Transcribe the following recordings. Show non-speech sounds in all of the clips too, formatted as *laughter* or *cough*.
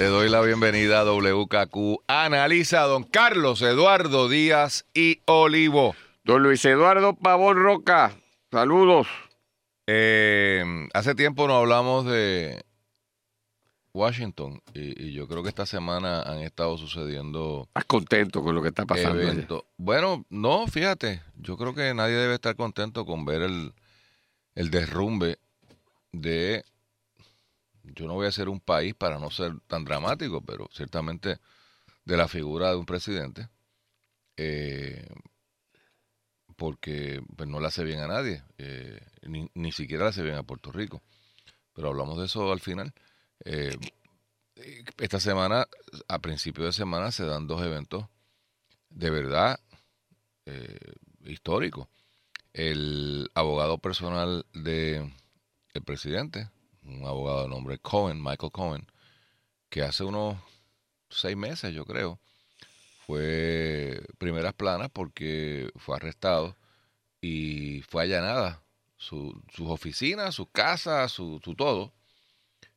Le doy la bienvenida a WKQ. Analiza a don Carlos Eduardo Díaz y Olivo. Don Luis Eduardo Pavón Roca, saludos. Eh, hace tiempo no hablamos de Washington y, y yo creo que esta semana han estado sucediendo ¿Estás contento con lo que está pasando? allá? Bueno, no, fíjate, yo creo que nadie debe estar contento con ver el, el derrumbe de, yo no voy a ser un país para no ser tan dramático, pero ciertamente de la figura de un presidente, eh, porque pues, no le hace bien a nadie, eh, ni, ni siquiera le hace bien a Puerto Rico. Pero hablamos de eso al final. Eh, esta semana, a principio de semana, se dan dos eventos de verdad eh, históricos. El abogado personal de presidente, un abogado de nombre Cohen, Michael Cohen, que hace unos seis meses, yo creo, fue primeras planas porque fue arrestado y fue allanada su, sus oficinas, su casa, su, todo.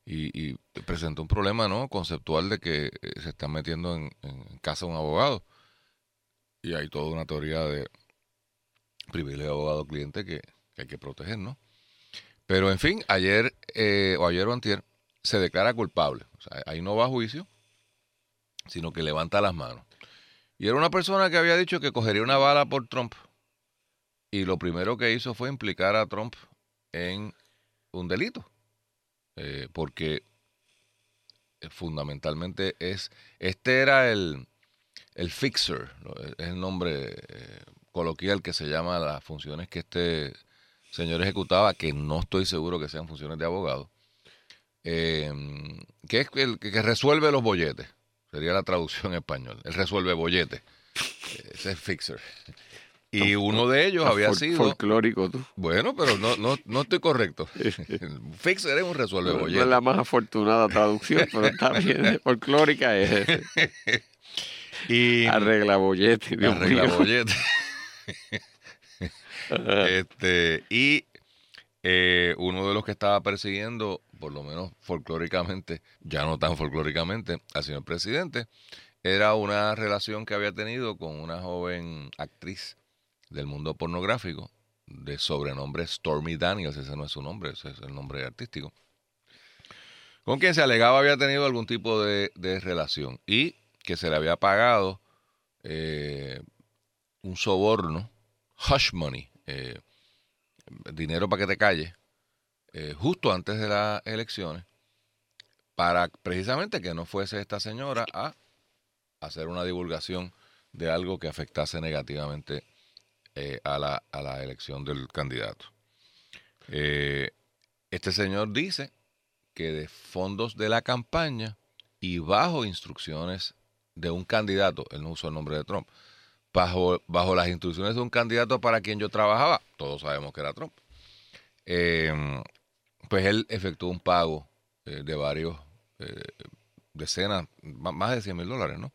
Y, y presentó un problema no conceptual de que eh, se está metiendo en, casa de un abogado. Y hay toda una teoría de privilegio de abogado-cliente que, que hay que proteger, ¿no? Pero en fin, ayer eh, o ayer o antier se declara culpable. O sea, ahí no va a juicio, sino que levanta las manos. Y era una persona que había dicho que cogería una bala por Trump. Y lo primero que hizo fue implicar a Trump en un delito. Eh, porque eh, fundamentalmente es, este era el, el fixer, es el nombre eh, coloquial que se llama las funciones que este señor ejecutaba, que no estoy seguro que sean funciones de abogado, eh, que es el que resuelve los bolletes, sería la traducción en español, él resuelve bolletes, *laughs* ese es fixer. Y uno de ellos había sido... Folclórico tú. Bueno, pero no, no, no estoy correcto. *laughs* *laughs* Fixer es un resuelve No, no bolletes. es la más afortunada traducción, pero está bien. Folclórica es Y arregla bollete. Dios arregla mío. *laughs* este, y eh, uno de los que estaba persiguiendo, por lo menos folclóricamente, ya no tan folclóricamente, al señor presidente, era una relación que había tenido con una joven actriz del mundo pornográfico de sobrenombre Stormy Daniels, ese no es su nombre, ese es el nombre artístico, con quien se alegaba había tenido algún tipo de, de relación y que se le había pagado eh, un soborno, hush money, eh, dinero para que te calles, eh, justo antes de las elecciones, para precisamente que no fuese esta señora a hacer una divulgación de algo que afectase negativamente eh, a, la, a la elección del candidato. Este señor dice que de fondos de la campaña y bajo instrucciones de un candidato, él no usó el nombre de Trump, bajo, bajo las instrucciones de un candidato para quien yo trabajaba, todos sabemos que era Trump, eh, pues él efectuó un pago eh, de varios, eh, decenas, más de 100 mil dólares, ¿no?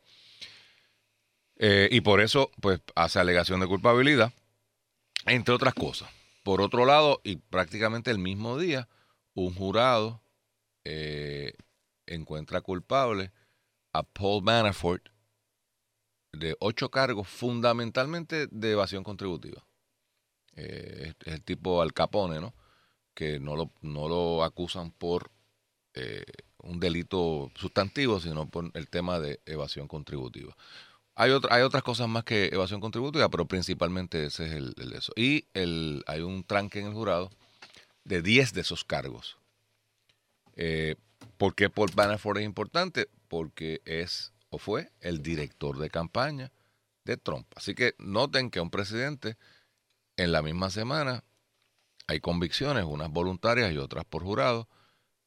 Eh, y por eso, pues, hace alegación de culpabilidad, entre otras cosas. Por otro lado, y prácticamente el mismo día, un jurado encuentra culpable a Paul Manafort de ocho cargos, fundamentalmente de evasión contributiva. Eh, es, el tipo Al Capone, ¿no? Que no lo, no lo acusan por eh, un delito sustantivo, sino por el tema de evasión contributiva. Hay, otra, hay otras cosas más que evasión contributiva, pero principalmente ese es el, el eso. Y el, hay un tranque en el jurado de 10 de esos cargos. Eh, ¿Por qué Paul Manafort es importante? Porque es o fue el director de campaña de Trump. Así que noten que un presidente en la misma semana hay convicciones, unas voluntarias y otras por jurado,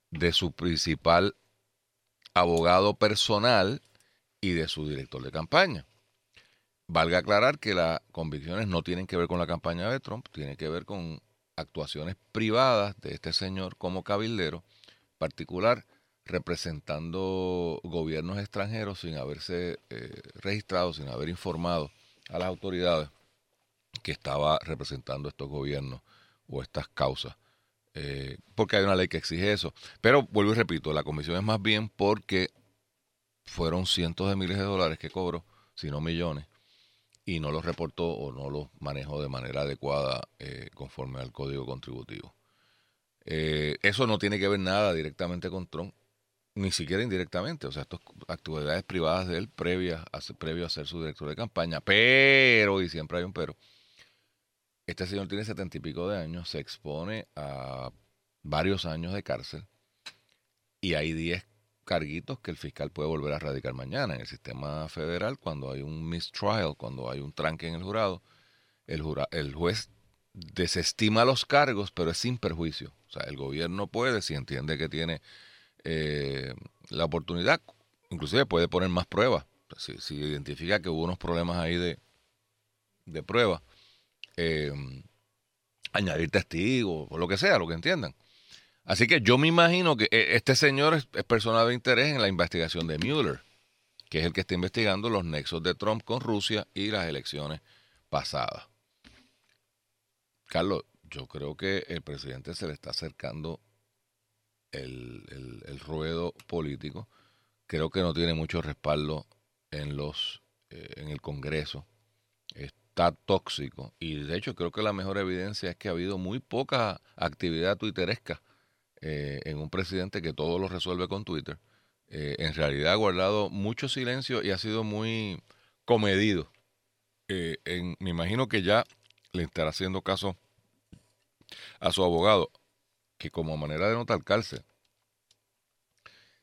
de su principal abogado personal y de su director de campaña. Valga aclarar que las convicciones no tienen que ver con la campaña de Trump, tienen que ver con actuaciones privadas de este señor como cabildero, particular representando gobiernos extranjeros sin haberse eh, registrado, sin haber informado a las autoridades que estaba representando estos gobiernos o estas causas. Eh, porque hay una ley que exige eso. Pero vuelvo y repito, la comisión es más bien porque fueron cientos de miles de dólares que cobró, si no millones, y no los reportó o no los manejó de manera adecuada eh, conforme al código contributivo. Eso no tiene que ver nada directamente con Trump, ni siquiera indirectamente. O sea, estas actividades privadas de él previas, previo a ser su director de campaña. Pero, y siempre hay un pero, este señor tiene setenta y pico de años, se expone a varios años de cárcel y hay diez carguitos que el fiscal puede volver a radicar mañana. En el sistema federal, cuando hay un mistrial, cuando hay un tranque en el jurado, el, el juez desestima los cargos, pero es sin perjuicio. O sea, el gobierno puede, si entiende que tiene eh, la oportunidad, inclusive puede poner más pruebas. Si, identifica que hubo unos problemas ahí de, de prueba, eh, añadir testigos o lo que sea, lo que entiendan. Así que yo me imagino que eh, este señor es, persona de interés en la investigación de Mueller, que es el que está investigando los nexos de Trump con Rusia y las elecciones pasadas. Carlos, yo creo que el presidente se le está acercando el, ruedo político. Creo que no tiene mucho respaldo en los eh, en el Congreso está tóxico. Y de hecho creo que la mejor evidencia es que ha habido muy poca actividad twitteresca eh, en un presidente que todo lo resuelve con Twitter. Eh, en realidad ha guardado mucho silencio y ha sido muy comedido. Eh, me imagino que ya le estará haciendo caso a su abogado, que como manera de no talcarse,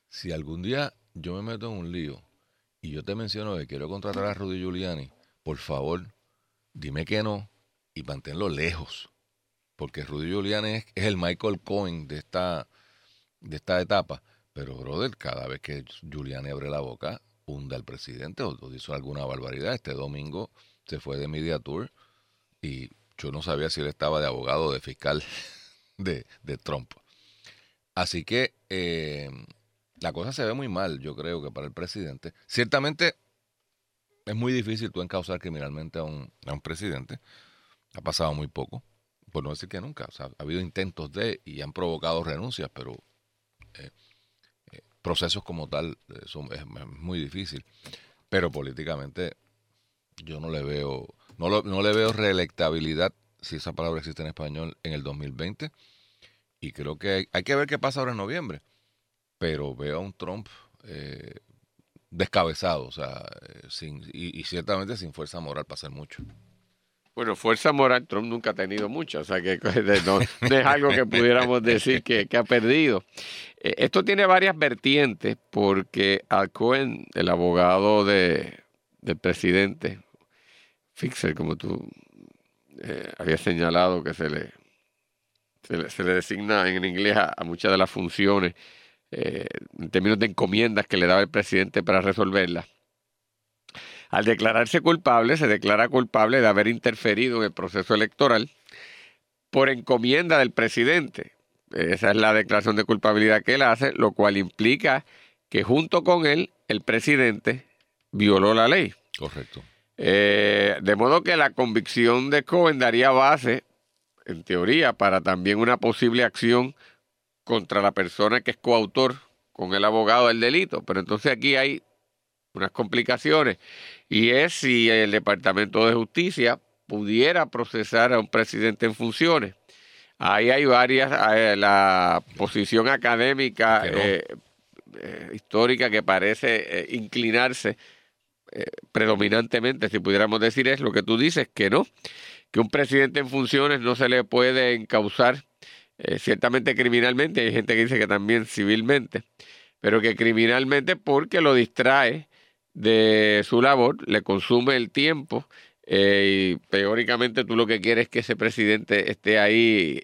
si algún día yo me meto en un lío y yo te menciono que quiero contratar a Rudy Giuliani, por favor, dime que no y manténlo lejos. Porque Rudy Giuliani es, el Michael Cohen de esta, de esta etapa. Pero, brother, cada vez que Giuliani abre la boca, hunda al presidente o, hizo alguna barbaridad. Este domingo se fue de Media Tour y yo no sabía si él estaba de abogado o de fiscal *laughs* de, de Trump. Así que eh, la cosa se ve muy mal, yo creo que para el presidente. Ciertamente es muy difícil tú encauzar criminalmente a un, a un presidente. Ha pasado muy poco, por no decir que nunca. O sea, ha habido intentos de y han provocado renuncias, pero eh, eh, procesos como tal son, es, muy difícil. Pero políticamente yo no le veo, no, no le veo reelectabilidad, si esa palabra existe en español, en el 2020. Y creo que hay, que ver qué pasa ahora en noviembre. Pero veo a un Trump eh, descabezado, o sea, eh, sin, y, ciertamente sin fuerza moral para hacer mucho. Bueno, fuerza moral Trump nunca ha tenido mucha, o sea que *laughs* no, es algo que pudiéramos decir que, ha perdido. Eh, esto tiene varias vertientes porque Al Cohen, el abogado de, del presidente, Fixer, como tú eh, habías señalado que se le, se le, designa en inglés a muchas de las funciones eh, en términos de encomiendas que le daba el presidente para resolverla. Al declararse culpable, se declara culpable de haber interferido en el proceso electoral por encomienda del presidente. Esa es la declaración de culpabilidad que él hace, lo cual implica que junto con él el presidente violó la ley. Correcto. Eh, de modo que la convicción de Cohen daría base, en teoría, para también una posible acción contra la persona que es coautor con el abogado del delito. Pero entonces aquí hay unas complicaciones y es si el Departamento de Justicia pudiera procesar a un presidente en funciones. Ahí hay varias, eh, la posición académica eh, eh, histórica que parece inclinarse predominantemente, si pudiéramos decir, es lo que tú dices, que no, que un presidente en funciones no se le puede encauzar eh, ciertamente criminalmente, hay gente que dice que también civilmente, pero que criminalmente porque lo distrae de su labor, le consume el tiempo eh, y teóricamente tú lo que quieres es que ese presidente esté ahí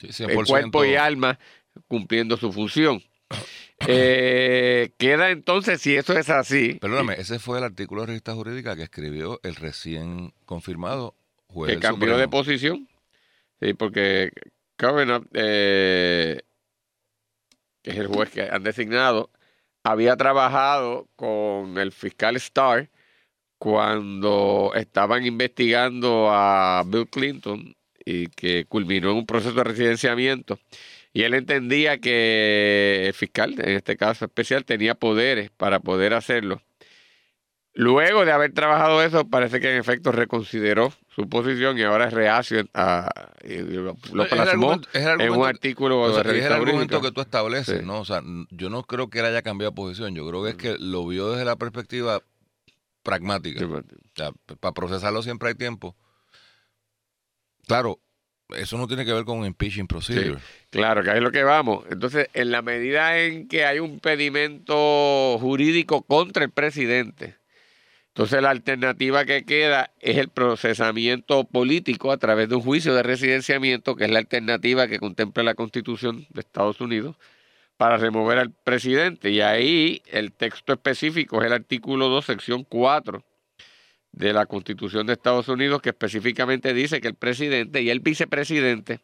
en cuerpo y alma cumpliendo su función. Eh, queda entonces, si eso es así, Perdóname, ese fue el artículo de revista jurídica que escribió el recién confirmado juez que cambió de posición. Sí, porque Kavanaugh, eh, que es el juez que han designado, había trabajado con el fiscal Starr cuando estaban investigando a Bill Clinton y que culminó en un proceso de residenciamiento. Y él entendía que el fiscal, en este caso especial, tenía poderes para poder hacerlo. Luego de haber trabajado eso, parece que en efecto reconsideró su posición y ahora es reacio a, lo, lo Es el plasmó argumento- en un artículo O sea, de es el argumento que tú estableces, Sí. ¿no? O sea, yo no creo que él haya cambiado posición. Yo creo que es que lo vio desde la perspectiva pragmática. Sí, pues, O sea, p- para procesarlo siempre hay tiempo. Claro, eso no tiene que ver con un impeaching procedure. Claro, que ahí es lo que vamos. Entonces, en la medida en que hay un pedimento jurídico contra el presidente, entonces la alternativa que queda es el procesamiento político a través de un juicio de residenciamiento, que es la alternativa que contempla la Constitución de Estados Unidos, para remover al presidente. Y ahí el texto específico es el artículo 2, sección 4 de la Constitución de Estados Unidos, que específicamente dice que el presidente y el vicepresidente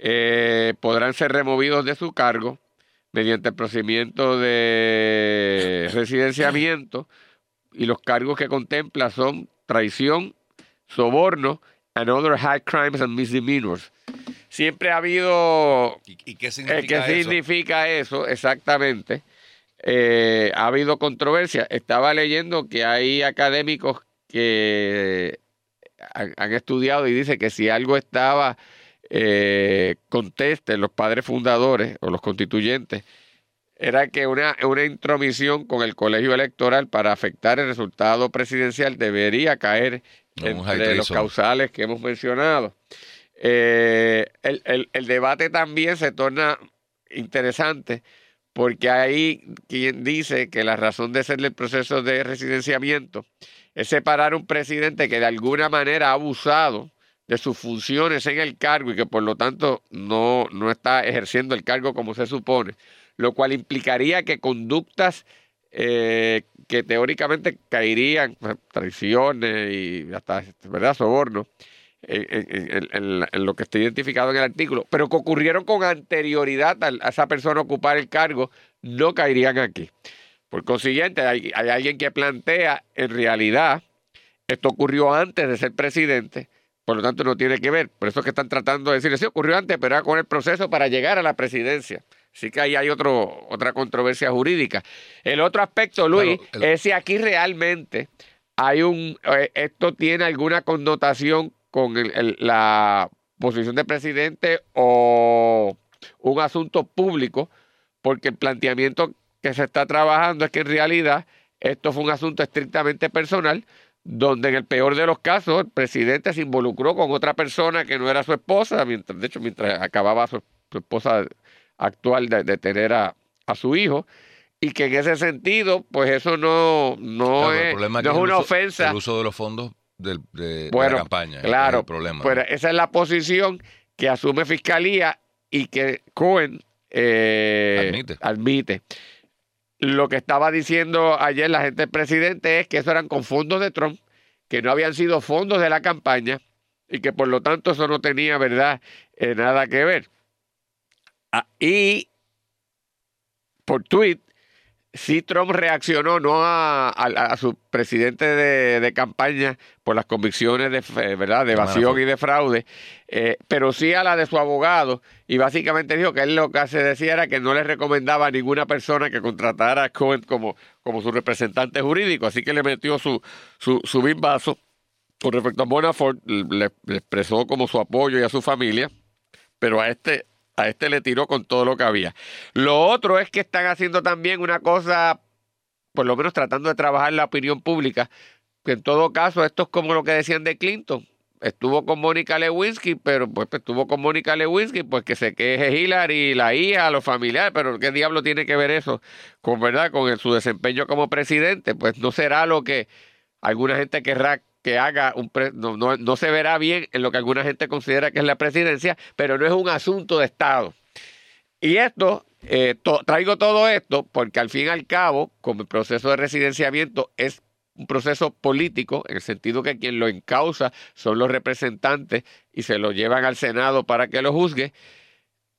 eh, podrán ser removidos de su cargo mediante el procedimiento de residenciamiento y los cargos que contempla son traición, soborno and other high crimes and misdemeanors. Siempre ha habido ¿Y, y qué eh, significa ¿Qué eso? significa eso exactamente? Eh, ha habido controversia. Estaba leyendo que hay académicos que han, han estudiado y dice que si algo estaba eh, conteste los padres fundadores o los constituyentes, era que una, una intromisión con el colegio electoral para afectar el resultado presidencial debería caer entre los causales que hemos mencionado. Eh, el, el- el debate también se torna interesante porque hay quien dice que la razón de ser el proceso de residenciamiento es separar a un presidente que de alguna manera ha abusado de sus funciones en el cargo y que por lo tanto no, no está ejerciendo el cargo como se supone, lo cual implicaría que conductas eh, que teóricamente caerían, traiciones y hasta, ¿verdad?, soborno, en, lo que está identificado en el artículo, pero que ocurrieron con anterioridad a, esa persona ocupar el cargo, no caerían aquí. Por consiguiente, hay, hay alguien que plantea, en realidad, esto ocurrió antes de ser presidente, por lo tanto no tiene que ver. Por eso es que están tratando de decir, sí, ocurrió antes, pero era con el proceso para llegar a la presidencia. Así que ahí hay otro, otra controversia jurídica. El otro aspecto, Luis, Claro, el- es si aquí realmente hay un, eh, esto tiene alguna connotación con el- el- la posición de presidente o un asunto público, porque el planteamiento que se está trabajando es que en realidad esto fue un asunto estrictamente personal, donde en el peor de los casos el presidente se involucró con otra persona que no era su esposa, mientras, de hecho, mientras acababa su, su esposa actual de, de tener a, a su hijo, y que en ese sentido, pues eso no, no, Claro, es, no es una uso- ofensa. El uso de los fondos de, de Bueno, la campaña. Claro, es el problema. ¿no? esa es la posición que asume Fiscalía y que Cohen eh, Admite. admite. Lo que estaba diciendo ayer la gente del presidente es que eso eran con fondos de Trump, que no habían sido fondos de la campaña y que por lo tanto eso no tenía, ¿verdad?, eh, nada que ver. Ah, y por tweet, sí Trump reaccionó no a, a- a su presidente de, de campaña por las convicciones de, ¿verdad? de evasión y de fraude, eh, pero sí a la de su abogado y básicamente dijo que él lo que se decía era que no le recomendaba a ninguna persona que contratara a Cohen como, como su representante jurídico, así que le metió su, su, su bimbazo. Con respecto a Bonafort, le, le expresó como su apoyo y a su familia, pero a este a este le tiró con todo lo que había. Lo otro es que están haciendo también una cosa, por lo menos tratando de trabajar la opinión pública, que en todo caso esto es como lo que decían de Clinton. Estuvo con Mónica Lewinsky, pero pues estuvo con Mónica Lewinsky, pues que se queje Hillary, la hija, los familiares, pero ¿qué diablo tiene que ver eso con verdad con su desempeño como presidente? Pues no será lo que alguna gente querrá que haga un no, no, no se verá bien en lo que alguna gente considera que es la presidencia, pero no es un asunto de Estado. Y esto eh, traigo todo esto porque al fin y al cabo, como el proceso de residenciamiento es un proceso político, en el sentido que quien lo encausa son los representantes y se lo llevan al Senado para que lo juzgue,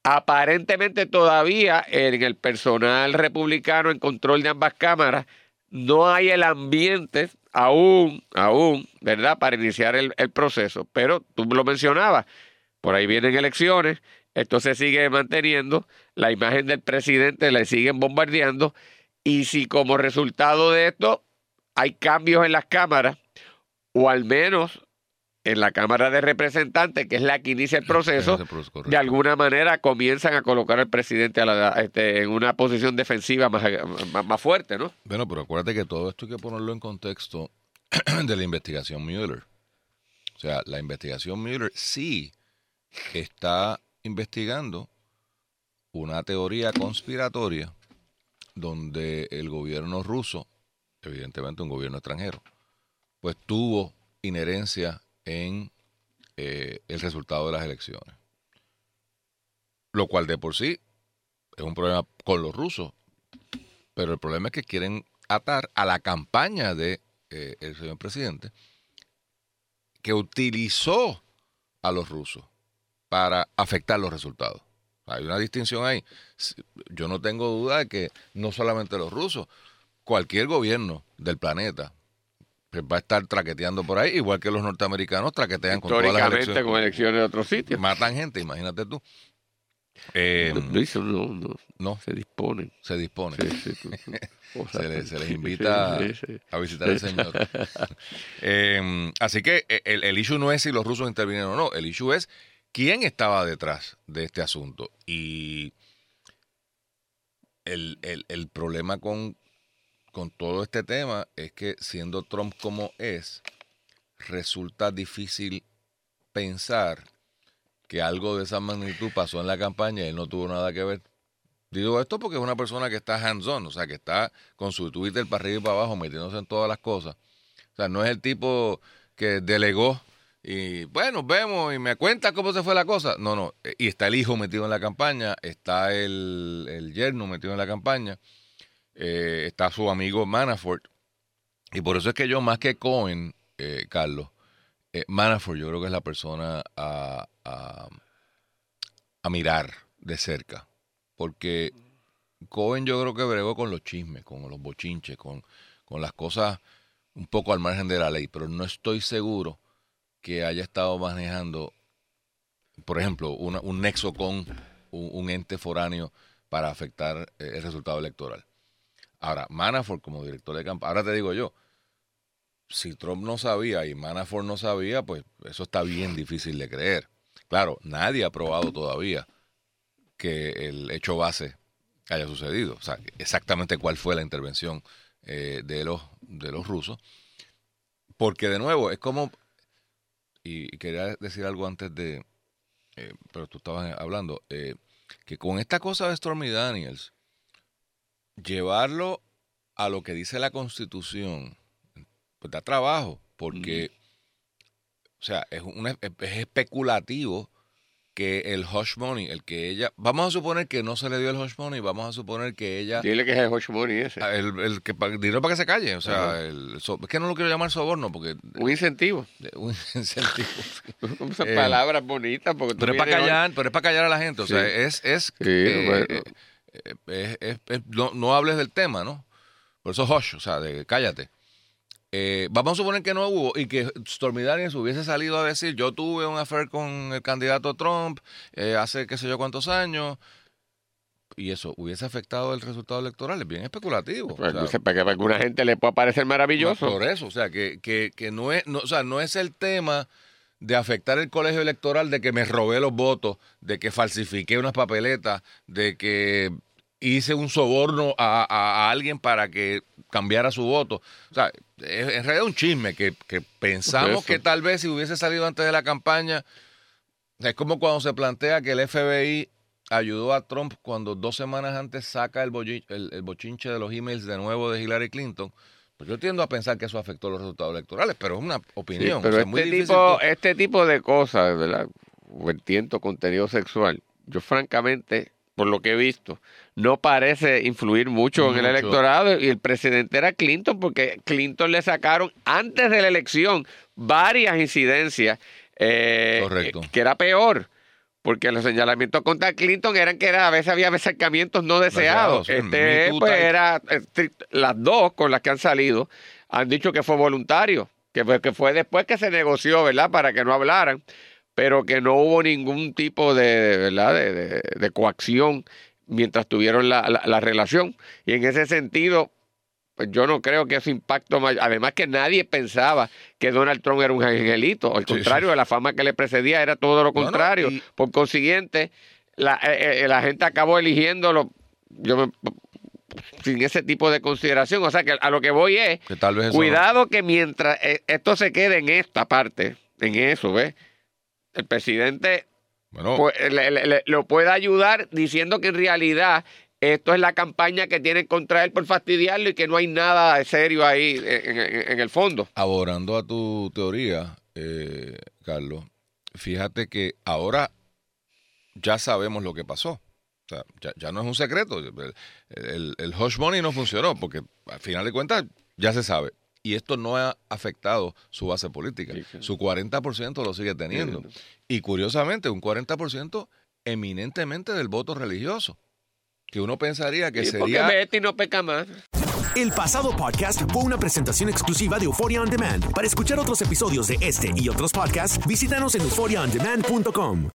aparentemente todavía en el personal republicano en control de ambas cámaras no hay el ambiente aún, aún, ¿verdad?, para iniciar el, proceso. Pero tú lo mencionabas, por ahí vienen elecciones, esto se sigue manteniendo, la imagen del presidente la siguen bombardeando, y si como resultado de esto hay cambios en las cámaras, o al menos en la Cámara de Representantes, que es la que inicia el proceso, Ese proceso, de alguna manera comienzan a colocar al presidente a la- este, en una posición defensiva más, más, más fuerte, ¿no? Bueno, pero acuérdate que todo esto hay que ponerlo en contexto *clears throat* de la investigación Mueller. O sea, la investigación Mueller sí está investigando una teoría conspiratoria donde el gobierno ruso, evidentemente un gobierno extranjero, pues tuvo inherencia en eh, el resultado de las elecciones. Lo cual de por sí es un problema con los rusos, pero el problema es que quieren atar a la campaña de eh, señor presidente que utilizó a los rusos para afectar los resultados. Hay una distinción ahí. Yo no tengo duda de que no solamente los rusos, cualquier gobierno del planeta va a estar traqueteando por ahí, igual que los norteamericanos traquetean con todas las Históricamente elecciones. con elecciones de otros sitios. Matan gente, imagínate tú. Eh, Luis, no, no, no, se disponen. se dispone. Sí, sí, tú- tú- *laughs* cosas Se les, se invita sí, a visitar al Señor. *laughs* Eh, así que eh, el, el issue no es si los rusos intervinieron o no, el issue es quién estaba detrás de este asunto. Y el, el- el problema con, con todo este tema es que siendo Trump como es, resulta difícil pensar que algo de esa magnitud pasó en la campaña y él no tuvo nada que ver. Digo esto porque es una persona que está hands-on, o sea, que está con su Twitter para arriba y para abajo, metiéndose en todas las cosas. O sea, no es el tipo que delegó y, bueno, vemos y me cuenta cómo se fue la cosa. No, no. eh, Y está el hijo metido en la campaña, está el, el yerno metido en la campaña, eh, está su amigo Manafort. Y por eso es que yo, más que Cohen, eh, Carlos, eh, Manafort yo creo que es la persona a, mirar de cerca. Porque Cohen yo creo que bregó con los chismes, con los bochinches, con, con las cosas un poco al margen de la ley, pero no estoy seguro que haya estado manejando, por ejemplo, una- un nexo con un, un ente foráneo para afectar eh, el resultado electoral. Ahora, Manafort como director de campaña, ahora te digo yo, si Trump no sabía y Manafort no sabía, pues eso está bien difícil de creer. Claro, nadie ha probado todavía que el hecho base haya sucedido. O sea, exactamente cuál fue la intervención eh, de, los, de los rusos. Porque de nuevo, es como, y, quería decir algo antes de, eh, pero tú estabas hablando, eh, que con esta cosa de Stormy Daniels, llevarlo a lo que dice la Constitución, pues da trabajo, porque, o sea, es, un, es especulativo que el hush money, el que ella, vamos a suponer que no se le dio el hush money, vamos a suponer que ella, Dile que es el Hush Money ese. Ah, el, el que dinero para que se calle, o sea, el, so- es que no lo quiero llamar soborno porque Un incentivo. un *laughs* incentivo. *laughs* Esas Eh, palabras bonitas. Porque pero es para callar, pero es para callar a la gente, o sea, Sí. es, es, Sí, eh, bueno. Es- es- es- no, no hables del tema, ¿no? Por eso hush, o sea, de cállate. Eh, vamos a suponer que no hubo y que Stormy Daniels hubiese salido a decir yo tuve un affair con el candidato Trump eh, hace qué sé yo cuántos años y eso hubiese afectado el resultado electoral, es bien especulativo. o Pues, sea, no sé, para que a alguna gente le pueda parecer maravilloso. por eso, o sea, que, que, que no, es, no, o sea, no es el tema de afectar el colegio electoral, de que me robé los votos, de que falsifiqué unas papeletas, de que hice un soborno a, a- a alguien para que cambiara su voto. O sea, es en realidad un chisme que, que pensamos Eso. que tal vez si hubiese salido antes de la campaña, es como cuando se plantea que el FBI ayudó a Trump cuando dos semanas antes saca el, el bochinche de los emails de nuevo de Hillary Clinton. Pues yo tiendo a pensar que eso afectó los resultados electorales, pero es una Sí, opinión. pero o sea, es muy este, difícil tipo, este tipo de cosas, ¿verdad? Vertiendo contenido sexual, yo francamente, por lo que he visto, no parece influir mucho, en el electorado y el presidente era Clinton porque Clinton le sacaron antes de la elección varias incidencias eh, Correcto. que era peor. Porque los señalamientos contra Clinton eran que era, a veces había acercamientos no deseados. Este, pues era estrict- las dos con las que han salido han dicho que fue voluntario, que fue, que fue después que se negoció, ¿verdad? Para que no hablaran, pero que no hubo ningún tipo de, ¿verdad? de, de- de coacción mientras tuvieron la, la- la relación. Y en ese sentido, pues yo no creo que ese impacto may- Además que nadie pensaba que Donald Trump era un angelito. Al Sí, contrario, de la fama que le precedía era todo lo contrario. y- Por consiguiente, la, eh, eh, la gente acabó eligiéndolo yo me- sin ese tipo de consideración. O sea que a lo que voy es, Que tal vez eso cuidado que mientras eh, esto se quede en esta parte, en eso, ¿ves? El presidente bueno, pues, le- le- le- lo puede ayudar diciendo que en realidad esto es la campaña que tienen contra él por fastidiarlo y que no hay nada de serio ahí en, en- en el fondo. Aborando a tu teoría, eh, Carlos, fíjate que ahora ya sabemos lo que pasó. O sea, ya, ya no es un secreto. El, el, el hush money no funcionó porque al final de cuentas ya se sabe. Y esto no ha afectado su base política. Sí, claro. Su 40% lo sigue teniendo. Sí. Y curiosamente, un 40% eminentemente del voto religioso. Que uno pensaría que Sí, sería... Porque Betty no peca más. El pasado podcast fue una presentación exclusiva de Euphoria On Demand. Para escuchar otros episodios de este y otros podcasts, visítanos en euphoriaondemand.com.